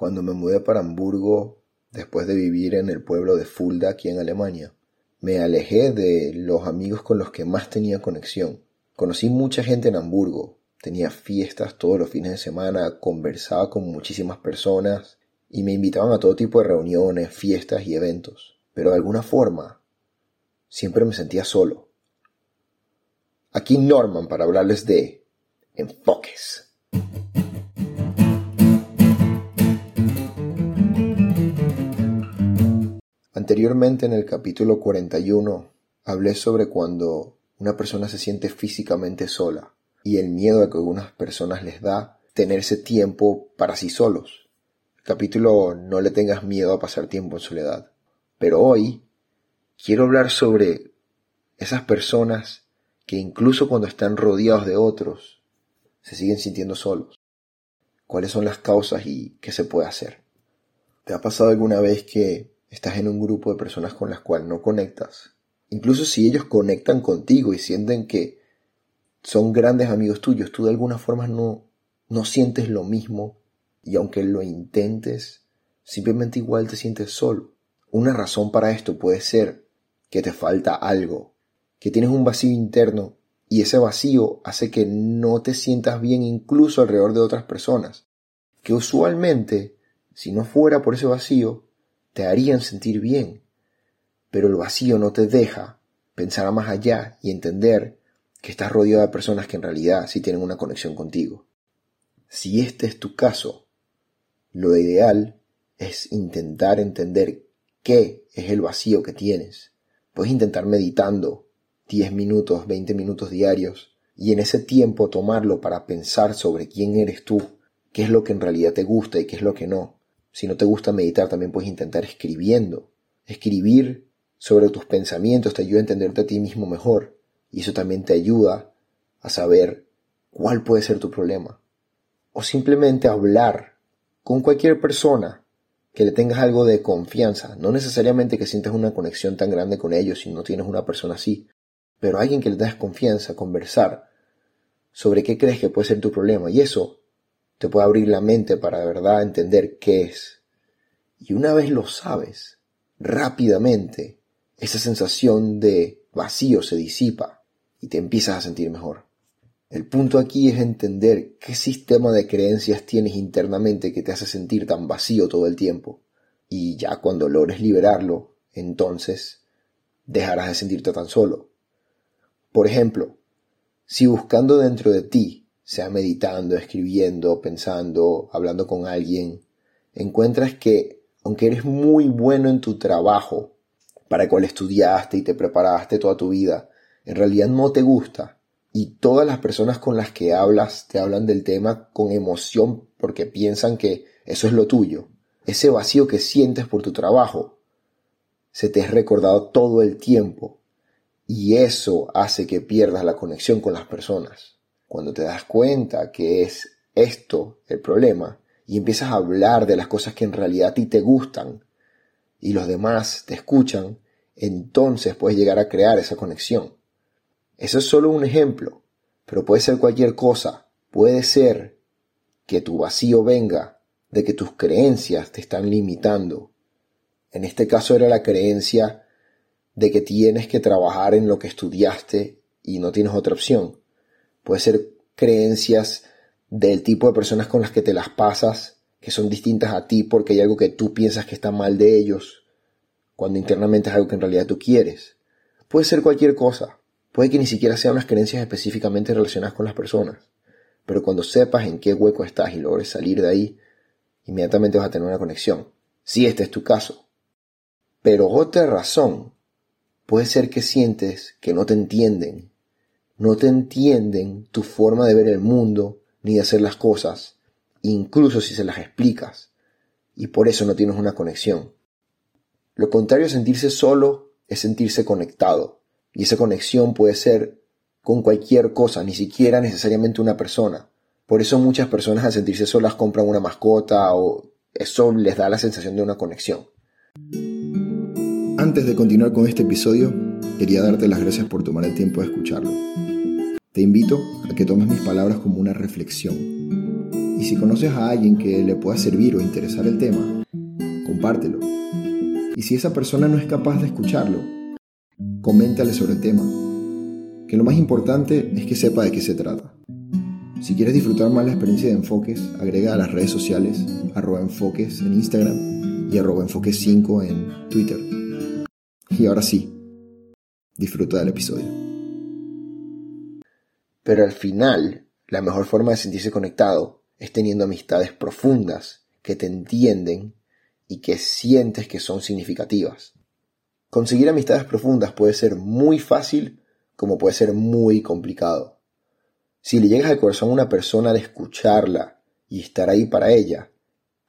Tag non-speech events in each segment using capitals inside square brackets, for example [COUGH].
cuando me mudé para Hamburgo después de vivir en el pueblo de Fulda aquí en Alemania. Me alejé de los amigos con los que más tenía conexión. Conocí mucha gente en Hamburgo, tenía fiestas todos los fines de semana, conversaba con muchísimas personas y me invitaban a todo tipo de reuniones, fiestas y eventos. Pero de alguna forma siempre me sentía solo. Aquí Norman para hablarles de enfoques. Anteriormente en el capítulo 41 hablé sobre cuando una persona se siente físicamente sola y el miedo a que algunas personas les da tenerse tiempo para sí solos. El capítulo No le tengas miedo a pasar tiempo en soledad. Pero hoy quiero hablar sobre esas personas que incluso cuando están rodeados de otros, se siguen sintiendo solos. ¿Cuáles son las causas y qué se puede hacer? ¿Te ha pasado alguna vez que estás en un grupo de personas con las cuales no conectas? Incluso si ellos conectan contigo y sienten que son grandes amigos tuyos, tú de alguna forma no, no sientes lo mismo y aunque lo intentes, simplemente igual te sientes solo. Una razón para esto puede ser que te falta algo, que tienes un vacío interno y ese vacío hace que no te sientas bien incluso alrededor de otras personas, que usualmente, si no fuera por ese vacío, te harían sentir bien. Pero el vacío no te deja pensar más allá y entender que estás rodeado de personas que en realidad sí tienen una conexión contigo. Si este es tu caso, lo ideal es intentar entender qué es el vacío que tienes. Puedes intentar meditando 10 minutos, 20 minutos diarios y en ese tiempo tomarlo para pensar sobre quién eres tú, qué es lo que en realidad te gusta y qué es lo que no. Si no te gusta meditar, también puedes intentar escribiendo. Escribir sobre tus pensamientos te ayuda a entenderte a ti mismo mejor y eso también te ayuda a saber cuál puede ser tu problema. O simplemente hablar con cualquier persona que le tengas algo de confianza. No necesariamente que sientas una conexión tan grande con ellos si no tienes una persona así, pero alguien que le das confianza, conversar sobre qué crees que puede ser tu problema. Y eso te puede abrir la mente para de verdad entender qué es. Y una vez lo sabes, rápidamente esa sensación de vacío se disipa y te empiezas a sentir mejor. El punto aquí es entender qué sistema de creencias tienes internamente que te hace sentir tan vacío todo el tiempo. Y ya cuando logres liberarlo, entonces dejarás de sentirte tan solo. Por ejemplo, si buscando dentro de ti, sea meditando, escribiendo, pensando, hablando con alguien, encuentras que, aunque eres muy bueno en tu trabajo, para el cual estudiaste y te preparaste toda tu vida, en realidad no te gusta, y todas las personas con las que hablas te hablan del tema con emoción porque piensan que eso es lo tuyo, ese vacío que sientes por tu trabajo, se te es recordado todo el tiempo. Y eso hace que pierdas la conexión con las personas. Cuando te das cuenta que es esto el problema y empiezas a hablar de las cosas que en realidad a ti te gustan y los demás te escuchan, entonces puedes llegar a crear esa conexión. Eso es solo un ejemplo, pero puede ser cualquier cosa. Puede ser que tu vacío venga de que tus creencias te están limitando. En este caso era la creencia de que tienes que trabajar en lo que estudiaste y no tienes otra opción. Puede ser creencias del tipo de personas con las que te las pasas, que son distintas a ti porque hay algo que tú piensas que está mal de ellos, cuando internamente es algo que en realidad tú quieres. Puede ser cualquier cosa. Puede que ni siquiera sean unas creencias específicamente relacionadas con las personas. Pero cuando sepas en qué hueco estás y logres salir de ahí, inmediatamente vas a tener una conexión. Si este es tu caso. Pero otra razón Puede ser que sientes que no te entienden. No te entienden tu forma de ver el mundo ni de hacer las cosas, incluso si se las explicas. Y por eso no tienes una conexión. Lo contrario a sentirse solo es sentirse conectado. Y esa conexión puede ser con cualquier cosa, ni siquiera necesariamente una persona. Por eso muchas personas al sentirse solas compran una mascota o eso les da la sensación de una conexión. Antes de continuar con este episodio, quería darte las gracias por tomar el tiempo de escucharlo. Te invito a que tomes mis palabras como una reflexión Y si conoces a alguien que le pueda servir o interesar el tema, compártelo. Y si esa persona no es capaz de escucharlo, coméntale sobre el tema. Que lo más importante es que sepa de qué se trata. Si quieres disfrutar más la experiencia de Enfoques, agrega a las redes sociales arroba enfoques en Instagram y arroba enfoques 5 en Twitter. Y ahora sí, disfruta del episodio. Pero al final, la mejor forma de sentirse conectado es teniendo amistades profundas que te entienden y que sientes que son significativas. Conseguir amistades profundas puede ser muy fácil como puede ser muy complicado. Si le llegas al corazón a una persona de escucharla y estar ahí para ella,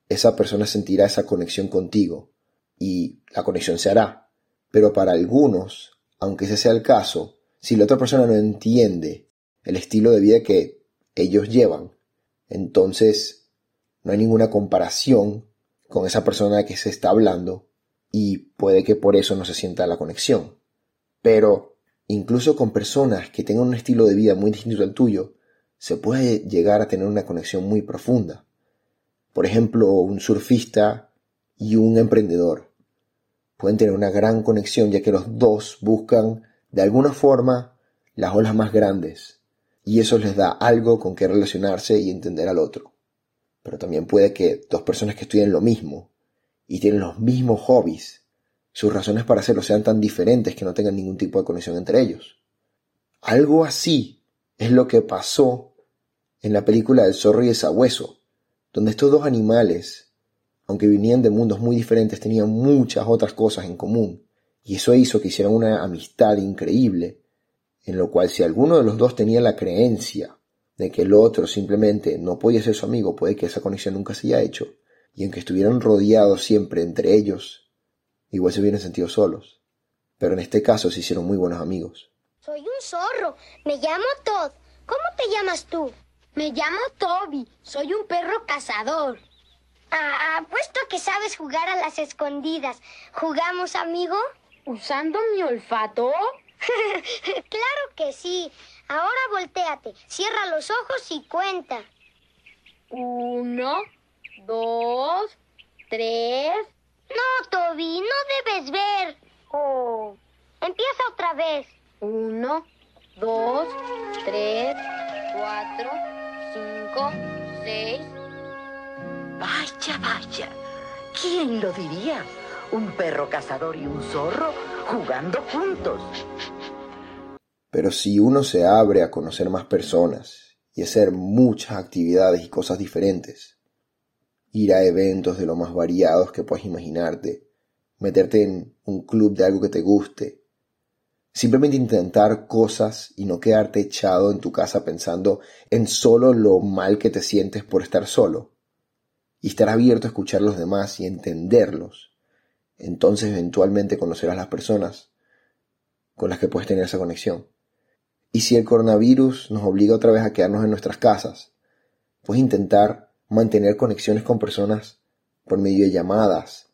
esa persona sentirá esa conexión contigo y la conexión se hará. Pero para algunos, aunque ese sea el caso, si la otra persona no entiende el estilo de vida que ellos llevan, entonces no hay ninguna comparación con esa persona que se está hablando y puede que por eso no se sienta la conexión. Pero Incluso con personas que tengan un estilo de vida muy distinto al tuyo, se puede llegar a tener una conexión muy profunda. Por ejemplo, un surfista y un emprendedor pueden tener una gran conexión ya que los dos buscan de alguna forma las olas más grandes y eso les da algo con que relacionarse y entender al otro. Pero también puede que dos personas que estudian lo mismo y tienen los mismos hobbies sus razones para hacerlo sean tan diferentes que no tengan ningún tipo de conexión entre ellos. Algo así es lo que pasó en la película del zorro y el sabueso, donde estos dos animales, aunque venían de mundos muy diferentes, tenían muchas otras cosas en común, y eso hizo que hicieran una amistad increíble, en lo cual si alguno de los dos tenía la creencia de que el otro simplemente no podía ser su amigo, puede que esa conexión nunca se haya hecho, y aunque estuvieran rodeados siempre entre ellos igual se hubieran sentido solos. Pero en este caso se hicieron muy buenos amigos. Soy un zorro. Me llamo Todd. ¿Cómo te llamas tú? Me llamo Toby. Soy un perro cazador. Ah, apuesto que sabes jugar a las escondidas. ¿Jugamos, amigo? ¿Usando mi olfato? [LAUGHS] claro que sí. Ahora volteate, cierra los ojos y cuenta. Uno, dos, tres, no, Toby, no debes ver. Oh. Empieza otra vez. Uno, dos, tres, cuatro, cinco, seis. Vaya, vaya. ¿Quién lo diría? Un perro cazador y un zorro jugando juntos. Pero si uno se abre a conocer más personas y hacer muchas actividades y cosas diferentes, ir a eventos de lo más variados que puedas imaginarte, meterte en un club de algo que te guste, simplemente intentar cosas y no quedarte echado en tu casa pensando en solo lo mal que te sientes por estar solo, y estar abierto a escuchar a los demás y entenderlos, entonces eventualmente conocerás las personas con las que puedes tener esa conexión. Y si el coronavirus nos obliga otra vez a quedarnos en nuestras casas, puedes intentar mantener conexiones con personas por medio de llamadas,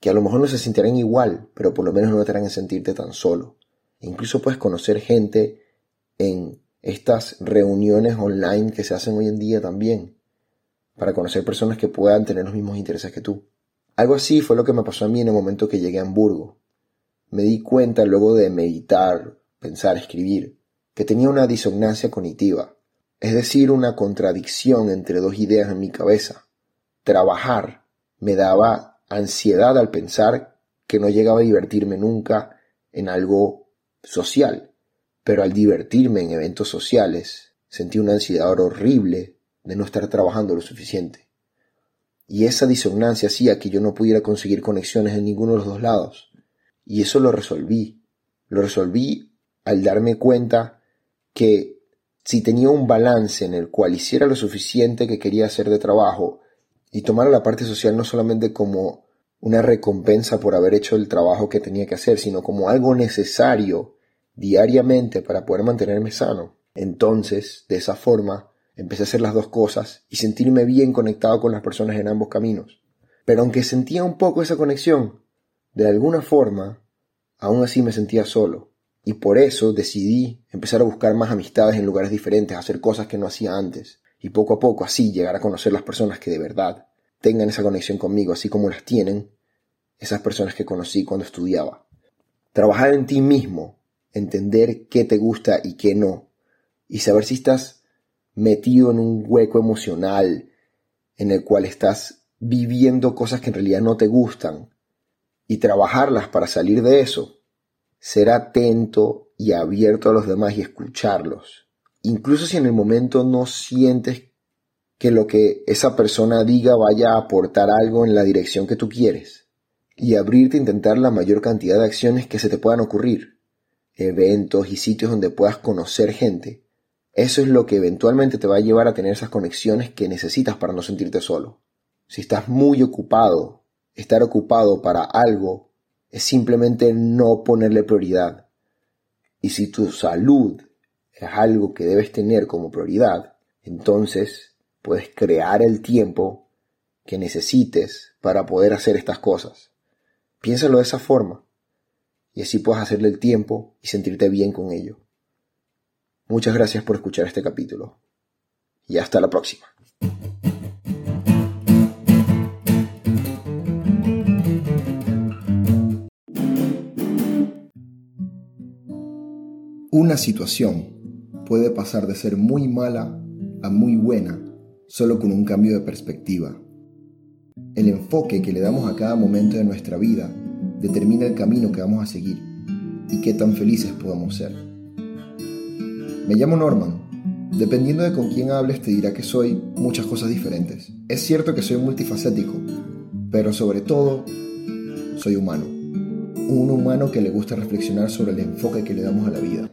que a lo mejor no se sentirán igual, pero por lo menos no te harán sentirte tan solo. E incluso puedes conocer gente en estas reuniones online que se hacen hoy en día también, para conocer personas que puedan tener los mismos intereses que tú. Algo así fue lo que me pasó a mí en el momento que llegué a Hamburgo. Me di cuenta luego de meditar, pensar, escribir, que tenía una disonancia cognitiva es decir, una contradicción entre dos ideas en mi cabeza. Trabajar me daba ansiedad al pensar que no llegaba a divertirme nunca en algo social, pero al divertirme en eventos sociales sentí una ansiedad horrible de no estar trabajando lo suficiente. Y esa disonancia hacía que yo no pudiera conseguir conexiones en ninguno de los dos lados. Y eso lo resolví. Lo resolví al darme cuenta que si tenía un balance en el cual hiciera lo suficiente que quería hacer de trabajo y tomara la parte social no solamente como una recompensa por haber hecho el trabajo que tenía que hacer, sino como algo necesario diariamente para poder mantenerme sano. Entonces, de esa forma, empecé a hacer las dos cosas y sentirme bien conectado con las personas en ambos caminos. Pero aunque sentía un poco esa conexión, de alguna forma, aún así me sentía solo. Y por eso decidí empezar a buscar más amistades en lugares diferentes, hacer cosas que no hacía antes. y poco a poco así llegar a conocer las personas que de verdad tengan esa conexión conmigo, así como las tienen esas personas que conocí cuando estudiaba. Trabajar en ti mismo, entender qué te gusta y qué no, y saber si estás metido en un hueco emocional en el cual estás viviendo cosas que en realidad no te gustan y trabajarlas para salir de eso. Ser atento y abierto a los demás y escucharlos. Incluso si en el momento no sientes que lo que esa persona diga vaya a aportar algo en la dirección que tú quieres. Y abrirte a intentar la mayor cantidad de acciones que se te puedan ocurrir. Eventos y sitios donde puedas conocer gente. Eso es lo que eventualmente te va a llevar a tener esas conexiones que necesitas para no sentirte solo. Si estás muy ocupado, estar ocupado para algo es simplemente no ponerle prioridad. Y si tu salud es algo que debes tener como prioridad, entonces puedes crear el tiempo que necesites para poder hacer estas cosas. Piénsalo de esa forma y así puedes hacerle el tiempo y sentirte bien con ello. Muchas gracias por escuchar este capítulo y hasta la próxima. Una situación puede pasar de ser muy mala a muy buena solo con un cambio de perspectiva. El enfoque que le damos a cada momento de nuestra vida determina el camino que vamos a seguir y qué tan felices podamos ser. Me llamo Norman. Dependiendo de con quién hables te dirá que soy muchas cosas diferentes. Es cierto que soy multifacético, pero sobre todo soy humano. Un humano que le gusta reflexionar sobre el enfoque que le damos a la vida.